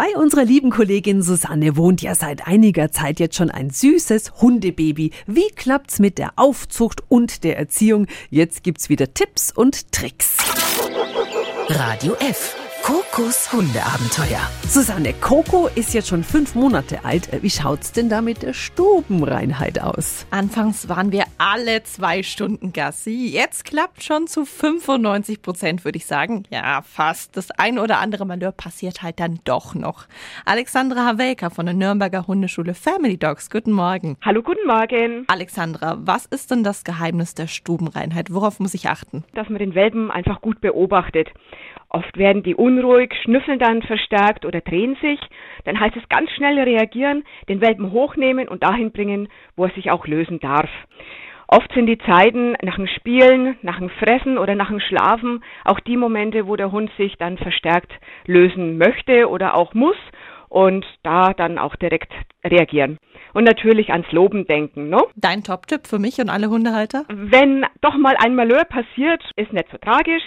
Bei unserer lieben Kollegin Susanne wohnt ja seit einiger Zeit jetzt schon ein süßes Hundebaby. Wie klappt's mit der Aufzucht und der Erziehung? Jetzt gibt's wieder Tipps und Tricks. Radio F. Kokos Hundeabenteuer. Susanne, Coco ist jetzt schon fünf Monate alt. Wie schaut's denn da mit der Stubenreinheit aus? Anfangs waren wir alle zwei Stunden Gassi. Jetzt klappt schon zu 95 Prozent, würde ich sagen. Ja, fast. Das ein oder andere Malheur passiert halt dann doch noch. Alexandra Havelka von der Nürnberger Hundeschule Family Dogs. Guten Morgen. Hallo, guten Morgen. Alexandra, was ist denn das Geheimnis der Stubenreinheit? Worauf muss ich achten? Dass man den Welpen einfach gut beobachtet. Oft werden die unruhig, schnüffeln dann verstärkt oder drehen sich. Dann heißt es ganz schnell reagieren, den Welpen hochnehmen und dahin bringen, wo er sich auch lösen darf. Oft sind die Zeiten nach dem Spielen, nach dem Fressen oder nach dem Schlafen auch die Momente, wo der Hund sich dann verstärkt lösen möchte oder auch muss und da dann auch direkt reagieren. Und natürlich ans Loben denken. Ne? Dein Top-Tipp für mich und alle Hundehalter? Wenn doch mal ein Malheur passiert, ist nicht so tragisch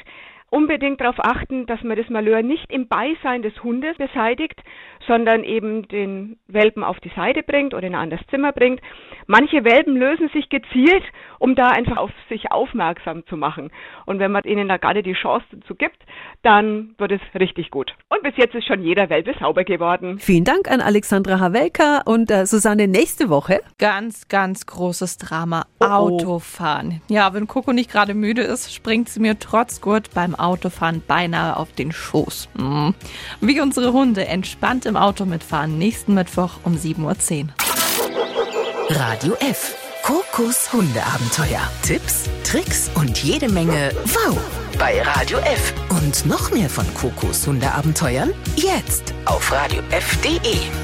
unbedingt darauf achten, dass man das Malheur nicht im Beisein des Hundes beseitigt, sondern eben den Welpen auf die Seite bringt oder in ein anderes Zimmer bringt. Manche Welpen lösen sich gezielt, um da einfach auf sich aufmerksam zu machen. Und wenn man ihnen da gerade die Chance dazu gibt, dann wird es richtig gut. Und bis jetzt ist schon jeder Welpe sauber geworden. Vielen Dank an Alexandra Havelka und äh, Susanne nächste Woche. Ganz, ganz großes Drama. Oh, oh. Autofahren. Ja, wenn Coco nicht gerade müde ist, springt sie mir trotz Gurt beim Autofahren beinahe auf den Schoß. Hm. Wie unsere Hunde entspannt im Auto mitfahren. Nächsten Mittwoch um 7.10 Uhr. Radio F. Kokos Hundeabenteuer. Tipps, Tricks und jede Menge Wow bei Radio F. Und noch mehr von Kokos Hundeabenteuern jetzt auf radiof.de.